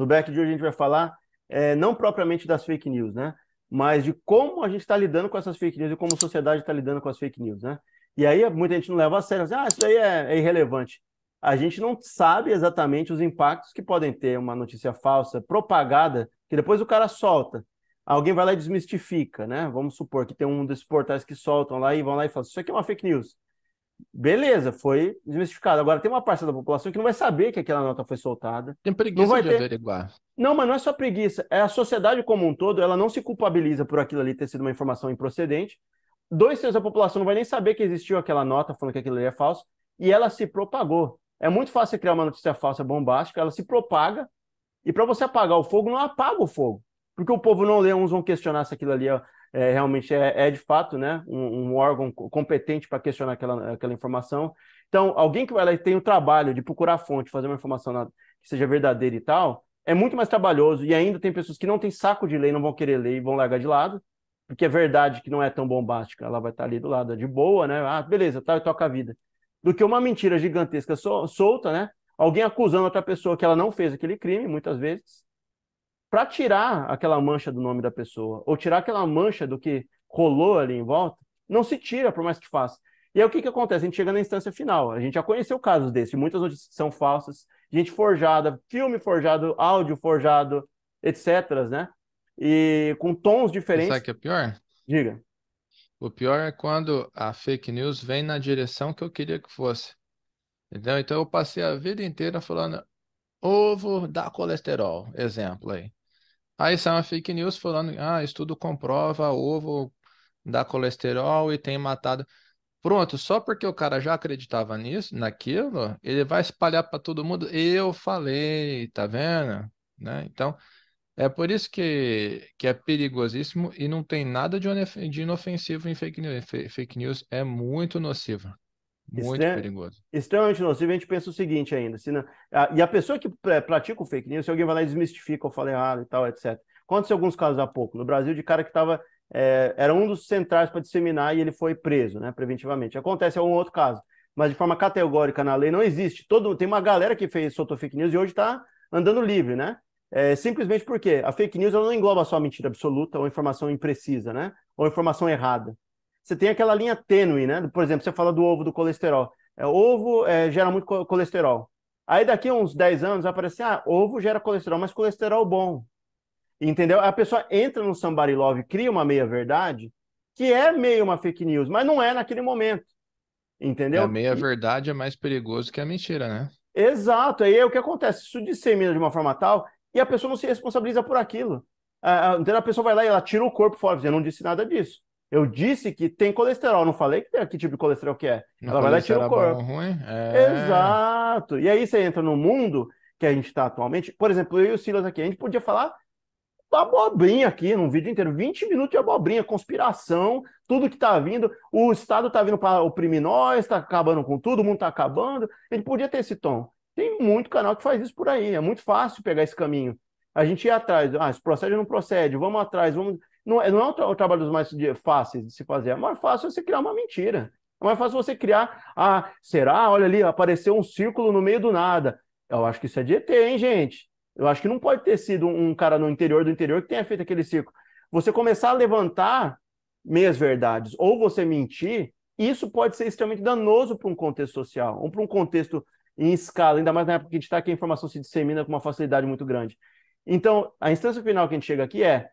No back de hoje a gente vai falar é, não propriamente das fake news, né? Mas de como a gente está lidando com essas fake news e como a sociedade está lidando com as fake news, né? E aí muita gente não leva a sério, assim, ah, isso daí é, é irrelevante. A gente não sabe exatamente os impactos que podem ter uma notícia falsa propagada, que depois o cara solta. Alguém vai lá e desmistifica, né? Vamos supor que tem um desses portais que soltam lá e vão lá e falam: Isso aqui é uma fake news. Beleza, foi desmistificado. Agora tem uma parte da população que não vai saber que aquela nota foi soltada. Tem preguiça não vai de ter... averiguar. Não, mas não é só preguiça. É a sociedade como um todo, ela não se culpabiliza por aquilo ali ter sido uma informação improcedente. Dois terços da população não vai nem saber que existiu aquela nota falando que aquilo ali é falso. E ela se propagou. É muito fácil criar uma notícia falsa bombástica, ela se propaga. E para você apagar o fogo, não apaga o fogo. Porque o povo não lê, uns vão questionar se aquilo ali é é, realmente é, é, de fato né, um, um órgão competente para questionar aquela, aquela informação. Então, alguém que vai lá e tem o trabalho de procurar a fonte, fazer uma informação na, que seja verdadeira e tal, é muito mais trabalhoso. E ainda tem pessoas que não têm saco de ler, não vão querer ler e vão largar de lado, porque é verdade que não é tão bombástica, ela vai estar ali do lado de boa, né? Ah, beleza, tá, toca a vida. Do que uma mentira gigantesca solta, né? Alguém acusando outra pessoa que ela não fez aquele crime, muitas vezes, para tirar aquela mancha do nome da pessoa, ou tirar aquela mancha do que rolou ali em volta, não se tira, por mais que faça. E aí o que, que acontece? A gente chega na instância final. A gente já conheceu casos desses, muitas notícias são falsas, gente forjada, filme forjado, áudio forjado, etc. Né? E com tons diferentes. Sabe o que é pior? Diga. O pior é quando a fake news vem na direção que eu queria que fosse. Entendeu? Então eu passei a vida inteira falando ovo dá colesterol, exemplo aí. Aí sai uma fake news falando, ah, estudo comprova ovo dá colesterol e tem matado. Pronto, só porque o cara já acreditava nisso, naquilo, ele vai espalhar para todo mundo. Eu falei, tá vendo? Né? Então, é por isso que, que é perigosíssimo e não tem nada de inofensivo em fake news. Fake news é muito nociva. Muito Extrem... perigoso. Extremamente nocivo. A gente pensa o seguinte ainda. Se não... E a pessoa que pratica o fake news, se alguém vai lá e desmistifica ou fala errado e tal, etc. Aconteceu alguns casos há pouco no Brasil de cara que estava. É, era um dos centrais para disseminar e ele foi preso, né, preventivamente. Acontece algum outro caso, mas de forma categórica na lei não existe. Todo, tem uma galera que fez soltou fake news e hoje está andando livre, né? É, simplesmente porque a fake news ela não engloba só mentira absoluta ou informação imprecisa, né? Ou informação errada você tem aquela linha tênue, né? Por exemplo, você fala do ovo do colesterol. É, ovo é, gera muito colesterol. Aí daqui a uns 10 anos vai aparecer, ah, ovo gera colesterol, mas colesterol bom. Entendeu? A pessoa entra no Somebody Love, cria uma meia-verdade, que é meio uma fake news, mas não é naquele momento. Entendeu? A meia-verdade é mais perigoso que a mentira, né? Exato. Aí é o que acontece. Isso dissemina de uma forma tal e a pessoa não se responsabiliza por aquilo. A, a, a pessoa vai lá e ela tira o corpo fora. Eu não disse nada disso. Eu disse que tem colesterol, não falei que, que tipo de colesterol que é. Não Ela vai lá e tira o corpo. Ruim? É... Exato. E aí você entra no mundo que a gente está atualmente. Por exemplo, eu e o Silas aqui, a gente podia falar abobrinha aqui num vídeo inteiro, 20 minutos de abobrinha, conspiração, tudo que está vindo, o Estado está vindo para oprimir nós, está acabando com tudo, o mundo está acabando. Gente podia ter esse tom. Tem muito canal que faz isso por aí, é muito fácil pegar esse caminho. A gente ir atrás, ah, se procede ou não procede, vamos atrás, vamos não, é, não é o, tra trabalho dos mais fáceis de se fazer. É mais fácil você criar uma mentira. É mais fácil você criar. Ah, será? Olha ali, apareceu um círculo no meio do nada. Eu acho que isso é de ET, hein, gente? Eu acho que não pode ter sido um cara no interior do interior que tenha feito aquele círculo. Você começar a levantar meias verdades ou você mentir, isso pode ser extremamente danoso para um contexto social, ou para um contexto em escala, ainda mais na época que a gente está que a informação se dissemina com uma facilidade muito grande. Então, a instância final que a gente chega aqui é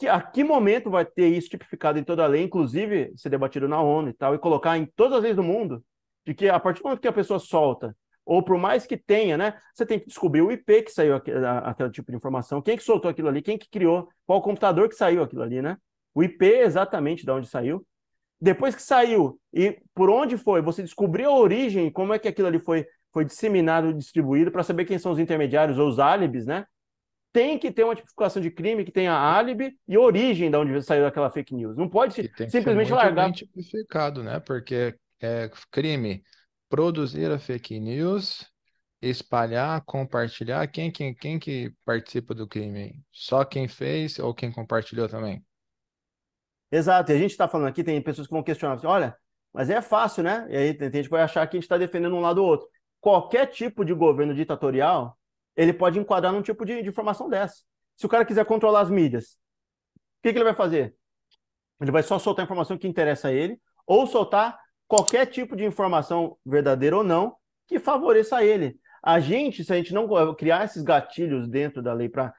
que, a que momento vai ter isso tipificado em toda a lei, inclusive ser debatido na ONU e tal, e colocar em todas as leis do mundo, de que a partir do momento que a pessoa solta, ou por mais que tenha, né, você tem que descobrir o IP que saiu aquele, aquele tipo de informação, quem que soltou aquilo ali, quem que criou, qual computador que saiu aquilo ali, né? O IP exatamente de onde saiu. Depois que saiu e por onde foi, você descobriu a origem, como é que aquilo ali foi, foi disseminado, distribuído, para saber quem são os intermediários ou os álibis, né? Tem que ter uma tipificação de crime que tenha álibi e origem de onde saiu aquela fake news. Não pode ser, simplesmente largar. Bem tipificado, né? Porque é crime produzir a fake news, espalhar, compartilhar. Quem, quem, quem que participa do crime? Só quem fez ou quem compartilhou também? Exato. E a gente está falando aqui, tem pessoas que vão questionar, assim, olha, mas é fácil, né? E aí a gente vai achar que a gente está defendendo um lado ou outro. Qualquer tipo de governo ditatorial ele pode enquadrar num tipo de, de informação dessa. Se o cara quiser controlar as mídias, o que, que ele vai fazer? Ele vai só soltar a informação que interessa a ele, ou soltar qualquer tipo de informação verdadeira ou não que favoreça a ele. A gente, se a gente não criar esses gatilhos dentro da lei para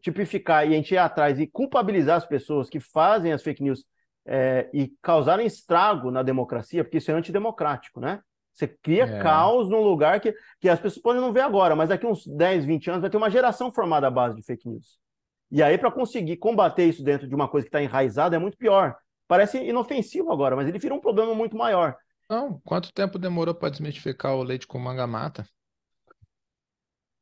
tipificar e a gente ir atrás e culpabilizar as pessoas que fazem as fake news é, e causarem estrago na democracia, porque isso é antidemocrático, né? Você cria é. caos num lugar que, que as pessoas podem não ver agora, mas daqui uns 10, 20 anos vai ter uma geração formada à base de fake news. E aí, para conseguir combater isso dentro de uma coisa que está enraizada, é muito pior. Parece inofensivo agora, mas ele vira um problema muito maior. Não, quanto tempo demorou para desmistificar o leite com manga mata?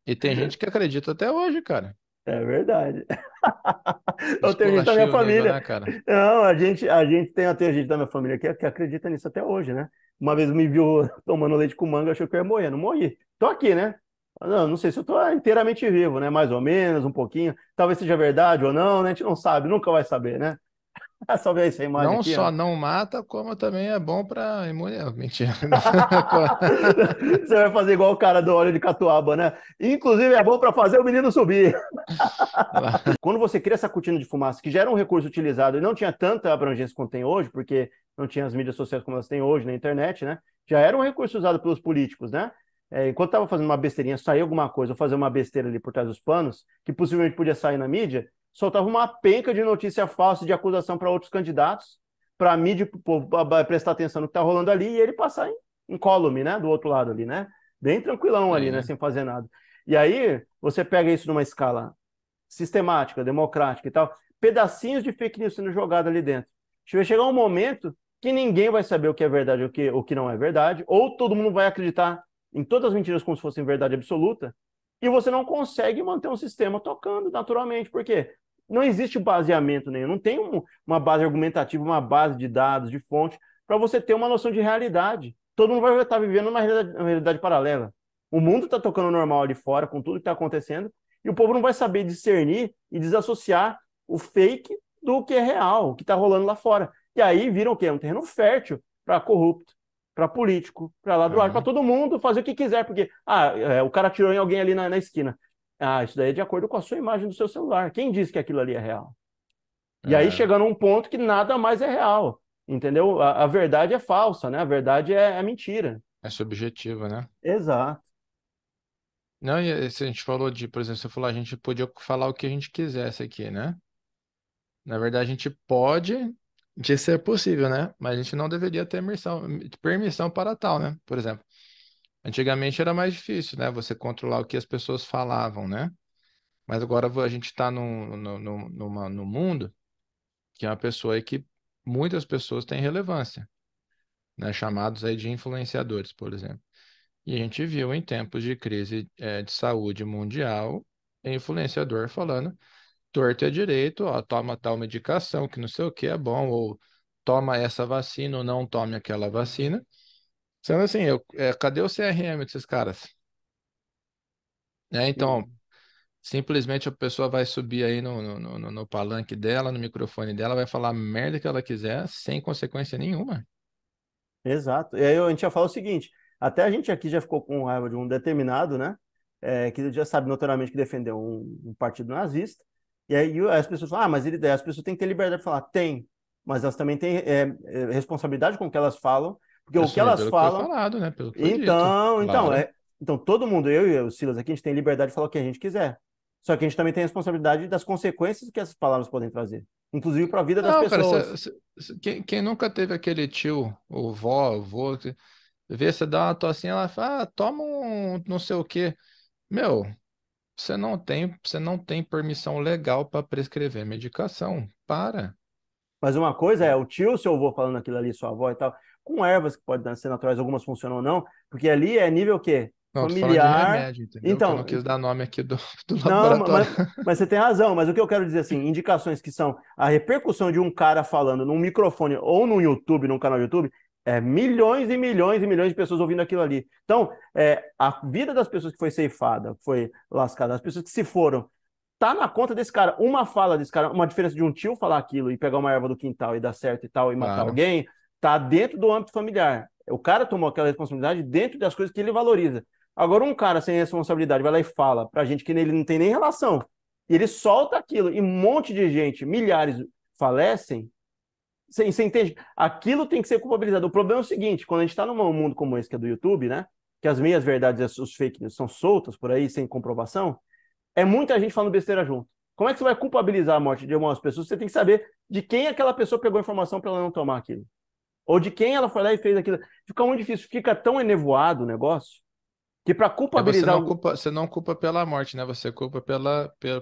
E tem gente que acredita até hoje, cara. É verdade. Eu tenho gente da minha família. Nível, né, Não, a gente, a gente tem até gente da minha família que, que acredita nisso até hoje, né? Uma vez me viu tomando leite com manga, achou que eu ia morrer. Não morri. Tô aqui, né? Não, não sei se eu tô inteiramente vivo, né? Mais ou menos, um pouquinho. Talvez seja verdade ou não, né? A gente não sabe, nunca vai saber, né? Só ver imagem Não aqui, só ó. não mata, como também é bom para imunidade. Mentira. Você vai fazer igual o cara do óleo de catuaba, né? Inclusive é bom para fazer o menino subir. Quando você cria essa cortina de fumaça, que já era um recurso utilizado e não tinha tanta abrangência quanto tem hoje, porque não tinha as mídias sociais como elas têm hoje na internet, né? Já era um recurso usado pelos políticos, né? É, enquanto estava fazendo uma besteirinha, sair alguma coisa, ou fazer uma besteira ali por trás dos panos, que possivelmente podia sair na mídia, soltava uma penca de notícia falsa, de acusação para outros candidatos, para a mídia, povo prestar atenção no que está rolando ali e ele passar em, em column, né? Do outro lado ali, né? Bem tranquilão ali, né? Sem fazer nada. E aí, você pega isso numa escala sistemática, democrática e tal, pedacinhos de fake news sendo jogado ali dentro. Vai chegar um momento que ninguém vai saber o que é verdade e o que, o que não é verdade, ou todo mundo vai acreditar em todas as mentiras como se fossem verdade absoluta, e você não consegue manter um sistema tocando naturalmente. Por quê? Não existe baseamento nenhum, não tem um, uma base argumentativa, uma base de dados, de fonte, para você ter uma noção de realidade. Todo mundo vai estar vivendo uma realidade, uma realidade paralela. O mundo está tocando normal ali fora, com tudo que está acontecendo, e o povo não vai saber discernir e desassociar o fake do que é real, o que está rolando lá fora. E aí viram o quê? Um terreno fértil para corrupto, para político, para ladroar, uhum. para todo mundo fazer o que quiser, porque ah, é, o cara tirou em alguém ali na, na esquina. Ah, isso daí é de acordo com a sua imagem do seu celular. Quem disse que aquilo ali é real? E é. aí chega num ponto que nada mais é real. Entendeu? A, a verdade é falsa, né? A verdade é, é mentira. É subjetiva, né? Exato. Não, e se a gente falou de, por exemplo, você falou, a gente podia falar o que a gente quisesse aqui, né? Na verdade, a gente pode, de ser possível, né? Mas a gente não deveria ter permissão, permissão para tal, né? Por exemplo, Antigamente era mais difícil, né? Você controlar o que as pessoas falavam, né? Mas agora a gente está no, no, no, no mundo que é uma pessoa que muitas pessoas têm relevância, né? Chamados aí de influenciadores, por exemplo. E a gente viu em tempos de crise é, de saúde mundial, influenciador falando torto é direito, ó, toma tal medicação que não sei o que é bom, ou toma essa vacina ou não tome aquela vacina. Sendo assim, eu, é, cadê o CRM desses caras? É, então, uhum. simplesmente a pessoa vai subir aí no, no, no, no palanque dela, no microfone dela, vai falar a merda que ela quiser, sem consequência nenhuma. Exato. E aí a gente já fala o seguinte: até a gente aqui já ficou com raiva de um determinado, né? É, que já sabe notoriamente que defendeu um, um, partido nazista. E aí as pessoas falam, ah, mas ele, as pessoas têm que ter liberdade de falar. Tem, mas elas também têm é, é responsabilidade com o que elas falam porque o que elas falam. Que falado, né? Então, dito. então, claro. é, então, todo mundo, eu e o Silas aqui, a gente tem liberdade de falar o que a gente quiser. Só que a gente também tem a responsabilidade das consequências que essas palavras podem trazer. Inclusive para a vida das Não, pessoas. Cara, cê, cê, quem, quem, nunca teve aquele tio, ou vó, avô, que vê você dá uma tossinha, ela fala, ah, toma um não sei o quê. Meu, você não tem, você não tem permissão legal para prescrever medicação. Para. Mas uma coisa é o tio, seu avô falando aquilo ali, sua avó e tal com ervas que podem ser naturais, algumas funcionam ou não, porque ali é nível o quê? Não, familiar. Remédio, então, eu não quis dar nome aqui do, do não, mas, mas, você tem razão, mas o que eu quero dizer assim, indicações que são a repercussão de um cara falando num microfone ou no YouTube, num canal YouTube, é milhões e milhões e milhões de pessoas ouvindo aquilo ali. Então, é, a vida das pessoas que foi ceifada, foi lascada, as pessoas que se foram, tá na conta desse cara. Uma fala desse cara, uma diferença de um tio falar aquilo e pegar uma erva do quintal e dar certo e tal e matar claro. alguém, Está dentro do âmbito familiar. O cara tomou aquela responsabilidade dentro das coisas que ele valoriza. Agora, um cara sem responsabilidade vai lá e fala pra gente que ele não tem nem relação, e ele solta aquilo, e um monte de gente, milhares, falecem. Você, você entende? Aquilo tem que ser culpabilizado. O problema é o seguinte: quando a gente está num mundo como esse, que é do YouTube, né? Que as meias verdades e os fake news são soltas por aí, sem comprovação, é muita gente falando besteira junto. Como é que você vai culpabilizar a morte de algumas pessoas? Você tem que saber de quem aquela pessoa pegou a informação para ela não tomar aquilo. Ou de quem ela foi lá e fez aquilo. Fica muito difícil, fica tão enevoado o negócio que para culpabilizar. É, você, não culpa, você não culpa pela morte, né? Você culpa pela, pela,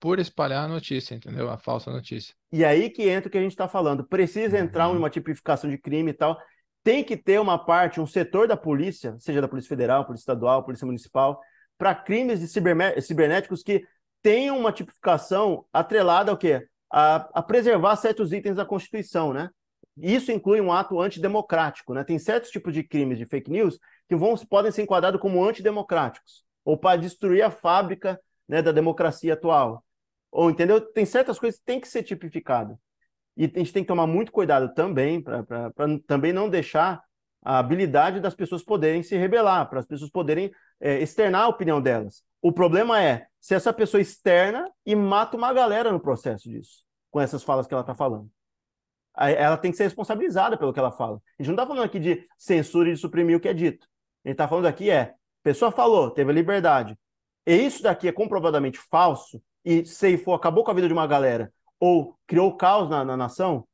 por espalhar a notícia, entendeu? A falsa notícia. E aí que entra o que a gente está falando. Precisa uhum. entrar em uma tipificação de crime e tal. Tem que ter uma parte, um setor da polícia, seja da Polícia Federal, Polícia Estadual, Polícia Municipal, para crimes de cibernéticos que tenham uma tipificação atrelada ao quê? A, a, preservar certos itens da Constituição, né? Isso inclui um ato antidemocrático, né? Tem certos tipos de crimes de fake news que vão, podem ser enquadrados como antidemocráticos, ou para destruir a fábrica né, da democracia atual. Ou, entendeu? Tem certas coisas que tem que ser tipificado. E a gente tem que tomar muito cuidado também, para também não deixar a habilidade das pessoas poderem se rebelar, para as pessoas poderem é, externar a opinião delas. O problema é se essa pessoa externa e mata uma galera no processo disso, com essas falas que ela está falando. Ela tem que ser responsabilizada pelo que ela fala. A gente não está falando aqui de censura e de suprimir o que é dito. A gente está falando aqui é, pessoa falou, teve a liberdade, e isso daqui é comprovadamente falso, e ceifou, acabou com a vida de uma galera, ou criou caos na, na nação,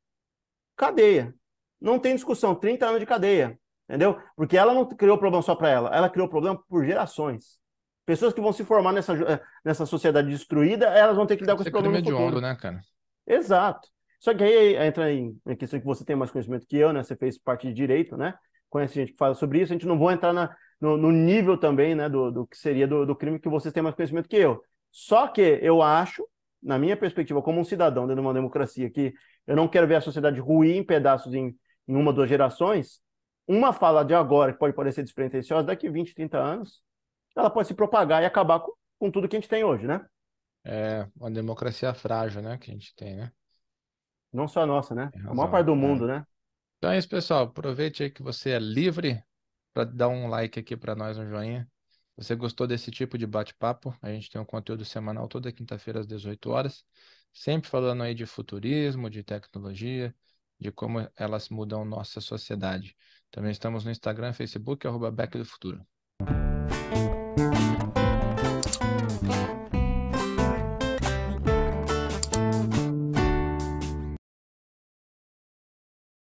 cadeia. Não tem discussão, 30 anos de cadeia, entendeu? Porque ela não criou problema só para ela, ela criou problema por gerações. Pessoas que vão se formar nessa, eh, nessa sociedade destruída, elas vão ter que lidar com esse problema no futuro. né, cara? Exato. Só que aí entra em, em questão que você tem mais conhecimento que eu, né? Você fez parte de direito, né? conhece gente que fala sobre isso, a gente não vai entrar na, no, no, nível também né, do, do que seria do, do, crime que vocês têm mais conhecimento que eu. Só que eu acho, na minha perspectiva, como um cidadão dentro de uma democracia, que eu não quero ver a sociedade ruir em pedaços em, em uma, duas gerações, uma fala de agora, que pode parecer despretensiosa, daqui 20, 30 anos, ela pode se propagar e acabar com, com tudo que a gente tem hoje, né? É uma democracia frágil, né, que a gente tem, né? Não só a nossa, né? a maior parte do é. mundo, né? Então é isso, pessoal. Aproveite aí que você é livre para dar um like aqui para nós, um joinha. Se você gostou desse tipo de bate-papo, a gente tem um conteúdo semanal toda quinta-feira às 18 horas, sempre falando aí de futurismo, de tecnologia, de como elas mudam nossa sociedade. Também estamos no Instagram, Facebook, arroba Back do Futuro.